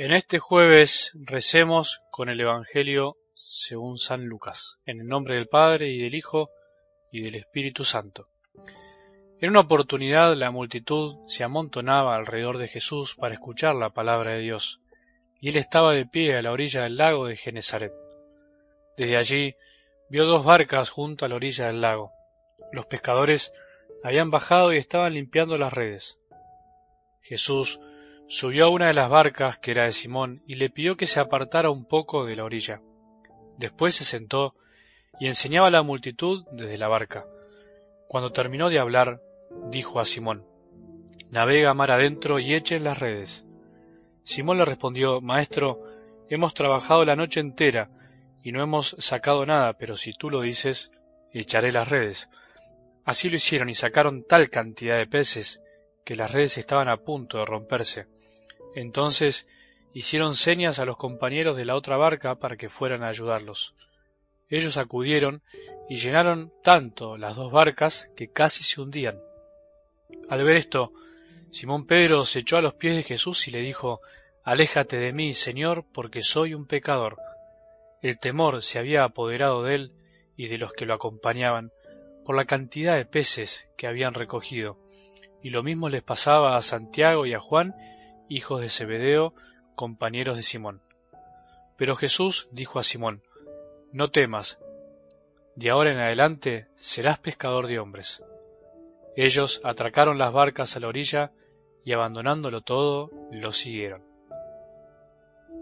En este jueves recemos con el Evangelio según San Lucas, en el nombre del Padre y del Hijo y del Espíritu Santo. En una oportunidad la multitud se amontonaba alrededor de Jesús para escuchar la palabra de Dios, y él estaba de pie a la orilla del lago de Genezaret. Desde allí vio dos barcas junto a la orilla del lago. Los pescadores habían bajado y estaban limpiando las redes. Jesús Subió a una de las barcas, que era de Simón, y le pidió que se apartara un poco de la orilla. Después se sentó y enseñaba a la multitud desde la barca. Cuando terminó de hablar, dijo a Simón, Navega mar adentro y echen las redes. Simón le respondió, Maestro, hemos trabajado la noche entera y no hemos sacado nada, pero si tú lo dices, echaré las redes. Así lo hicieron y sacaron tal cantidad de peces que las redes estaban a punto de romperse. Entonces hicieron señas a los compañeros de la otra barca para que fueran a ayudarlos. Ellos acudieron y llenaron tanto las dos barcas que casi se hundían. Al ver esto, Simón Pedro se echó a los pies de Jesús y le dijo, Aléjate de mí, Señor, porque soy un pecador. El temor se había apoderado de él y de los que lo acompañaban, por la cantidad de peces que habían recogido, y lo mismo les pasaba a Santiago y a Juan hijos de Zebedeo, compañeros de Simón. Pero Jesús dijo a Simón, No temas, de ahora en adelante serás pescador de hombres. Ellos atracaron las barcas a la orilla y abandonándolo todo, lo siguieron.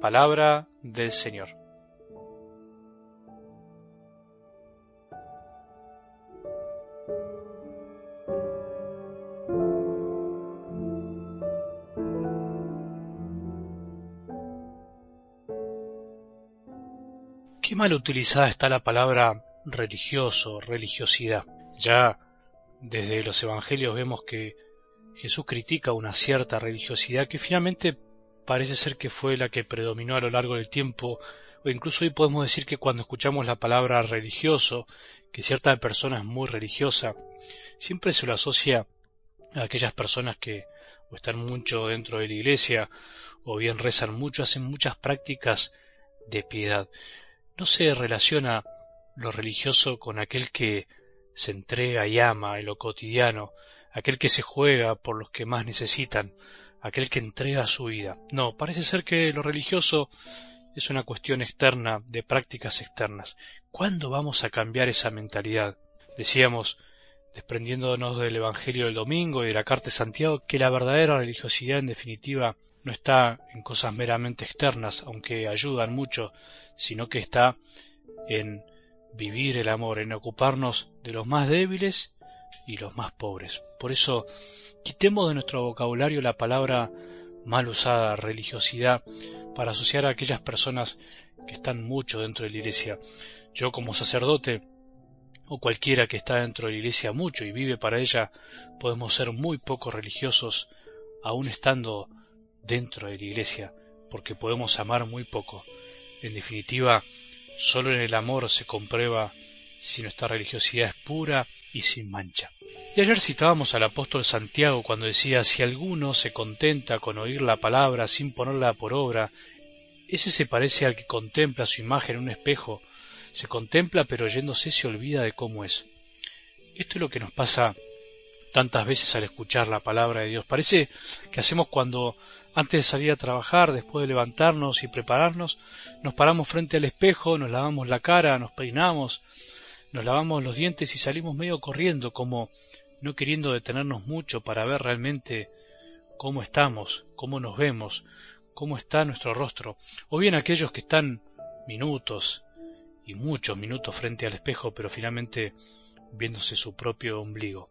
Palabra del Señor. Qué mal utilizada está la palabra religioso, religiosidad. Ya desde los evangelios vemos que Jesús critica una cierta religiosidad que finalmente parece ser que fue la que predominó a lo largo del tiempo, o incluso hoy podemos decir que cuando escuchamos la palabra religioso, que cierta persona es muy religiosa, siempre se lo asocia a aquellas personas que o están mucho dentro de la iglesia, o bien rezan mucho, hacen muchas prácticas de piedad no se relaciona lo religioso con aquel que se entrega y ama en lo cotidiano, aquel que se juega por los que más necesitan, aquel que entrega su vida. No, parece ser que lo religioso es una cuestión externa de prácticas externas. ¿Cuándo vamos a cambiar esa mentalidad? Decíamos, desprendiéndonos del Evangelio del domingo y de la Carta de Santiago, que la verdadera religiosidad en definitiva no está en cosas meramente externas, aunque ayudan mucho, sino que está en vivir el amor, en ocuparnos de los más débiles y los más pobres. Por eso, quitemos de nuestro vocabulario la palabra mal usada, religiosidad, para asociar a aquellas personas que están mucho dentro de la iglesia. Yo como sacerdote o cualquiera que está dentro de la iglesia mucho y vive para ella, podemos ser muy poco religiosos aún estando dentro de la iglesia, porque podemos amar muy poco. En definitiva, solo en el amor se comprueba si nuestra religiosidad es pura y sin mancha. Y ayer citábamos al apóstol Santiago cuando decía, si alguno se contenta con oír la palabra sin ponerla por obra, ese se parece al que contempla su imagen en un espejo, se contempla pero yéndose se olvida de cómo es. Esto es lo que nos pasa tantas veces al escuchar la palabra de Dios. Parece que hacemos cuando antes de salir a trabajar, después de levantarnos y prepararnos, nos paramos frente al espejo, nos lavamos la cara, nos peinamos, nos lavamos los dientes y salimos medio corriendo, como no queriendo detenernos mucho para ver realmente cómo estamos, cómo nos vemos, cómo está nuestro rostro, o bien aquellos que están minutos, y muchos minutos frente al espejo, pero finalmente viéndose su propio ombligo.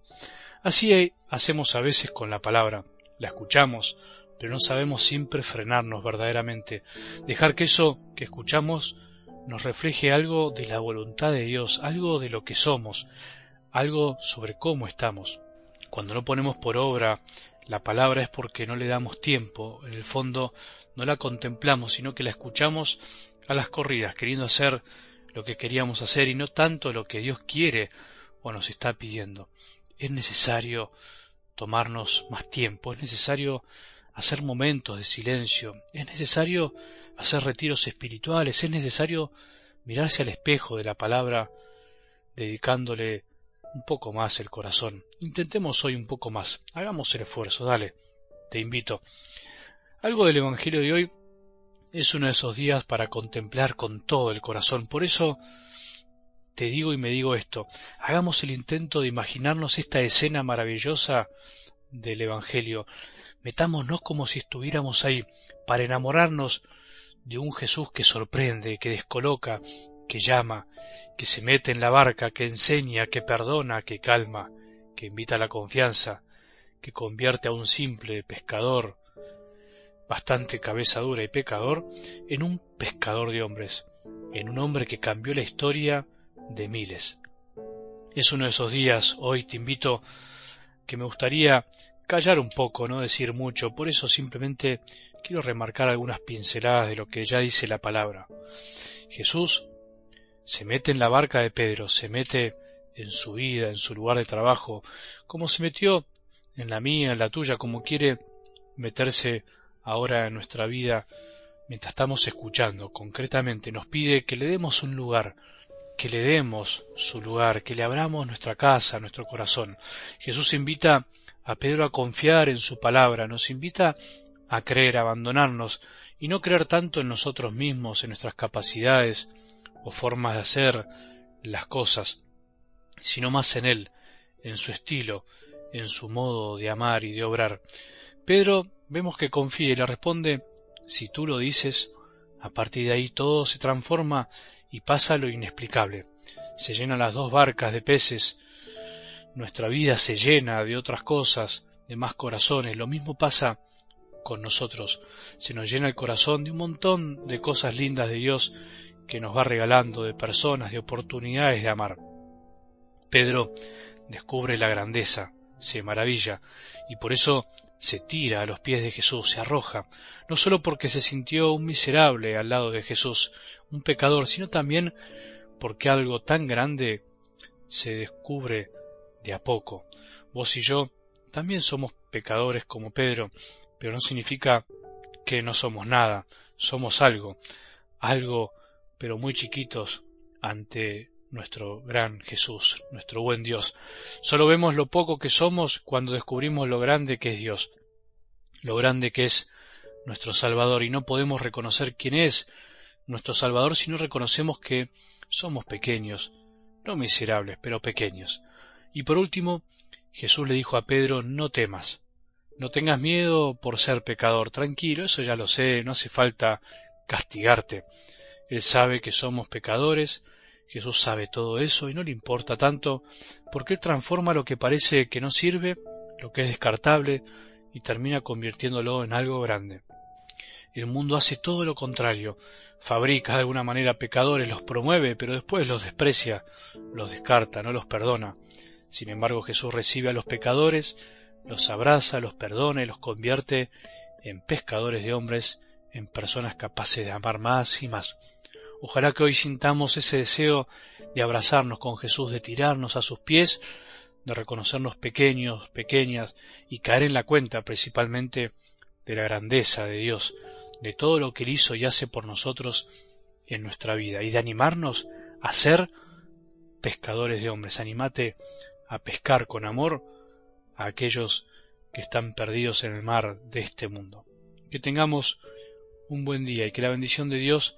Así hacemos a veces con la palabra, la escuchamos, pero no sabemos siempre frenarnos verdaderamente, dejar que eso que escuchamos nos refleje algo de la voluntad de Dios, algo de lo que somos, algo sobre cómo estamos. Cuando no ponemos por obra la palabra es porque no le damos tiempo, en el fondo no la contemplamos, sino que la escuchamos a las corridas, queriendo hacer lo que queríamos hacer y no tanto lo que Dios quiere o nos está pidiendo. Es necesario tomarnos más tiempo, es necesario hacer momentos de silencio, es necesario hacer retiros espirituales, es necesario mirarse al espejo de la palabra, dedicándole un poco más el corazón. Intentemos hoy un poco más, hagamos el esfuerzo, dale, te invito. Algo del Evangelio de hoy es uno de esos días para contemplar con todo el corazón. Por eso te digo y me digo esto, hagamos el intento de imaginarnos esta escena maravillosa del Evangelio. Metámonos como si estuviéramos ahí, para enamorarnos de un Jesús que sorprende, que descoloca, que llama, que se mete en la barca, que enseña, que perdona, que calma, que invita a la confianza, que convierte a un simple pescador, bastante cabeza dura y pecador, en un pescador de hombres, en un hombre que cambió la historia de miles. Es uno de esos días, hoy te invito, que me gustaría callar un poco, no decir mucho, por eso simplemente quiero remarcar algunas pinceladas de lo que ya dice la palabra. Jesús se mete en la barca de Pedro, se mete en su vida, en su lugar de trabajo, como se metió en la mía, en la tuya, como quiere meterse ahora en nuestra vida mientras estamos escuchando. Concretamente nos pide que le demos un lugar, que le demos su lugar, que le abramos nuestra casa, nuestro corazón. Jesús invita a Pedro a confiar en su palabra, nos invita a creer, a abandonarnos y no creer tanto en nosotros mismos, en nuestras capacidades o formas de hacer las cosas, sino más en Él, en su estilo, en su modo de amar y de obrar. Pedro vemos que confía y le responde, si tú lo dices, a partir de ahí todo se transforma y pasa lo inexplicable. Se llenan las dos barcas de peces, nuestra vida se llena de otras cosas, de más corazones. Lo mismo pasa con nosotros. Se nos llena el corazón de un montón de cosas lindas de Dios que nos va regalando, de personas, de oportunidades de amar. Pedro descubre la grandeza, se maravilla, y por eso se tira a los pies de Jesús, se arroja, no sólo porque se sintió un miserable al lado de Jesús, un pecador, sino también porque algo tan grande se descubre de a poco. Vos y yo también somos pecadores como Pedro, pero no significa que no somos nada, somos algo, algo pero muy chiquitos ante nuestro gran Jesús, nuestro buen Dios. Solo vemos lo poco que somos cuando descubrimos lo grande que es Dios, lo grande que es nuestro Salvador, y no podemos reconocer quién es nuestro Salvador si no reconocemos que somos pequeños, no miserables, pero pequeños. Y por último, Jesús le dijo a Pedro, no temas, no tengas miedo por ser pecador, tranquilo, eso ya lo sé, no hace falta castigarte. Él sabe que somos pecadores, Jesús sabe todo eso y no le importa tanto porque Él transforma lo que parece que no sirve, lo que es descartable, y termina convirtiéndolo en algo grande. El mundo hace todo lo contrario, fabrica de alguna manera pecadores, los promueve, pero después los desprecia, los descarta, no los perdona. Sin embargo, Jesús recibe a los pecadores, los abraza, los perdona y los convierte en pescadores de hombres, en personas capaces de amar más y más. Ojalá que hoy sintamos ese deseo de abrazarnos con Jesús, de tirarnos a sus pies, de reconocernos pequeños, pequeñas y caer en la cuenta principalmente de la grandeza de Dios, de todo lo que Él hizo y hace por nosotros en nuestra vida y de animarnos a ser pescadores de hombres. Animate a pescar con amor a aquellos que están perdidos en el mar de este mundo. Que tengamos un buen día y que la bendición de Dios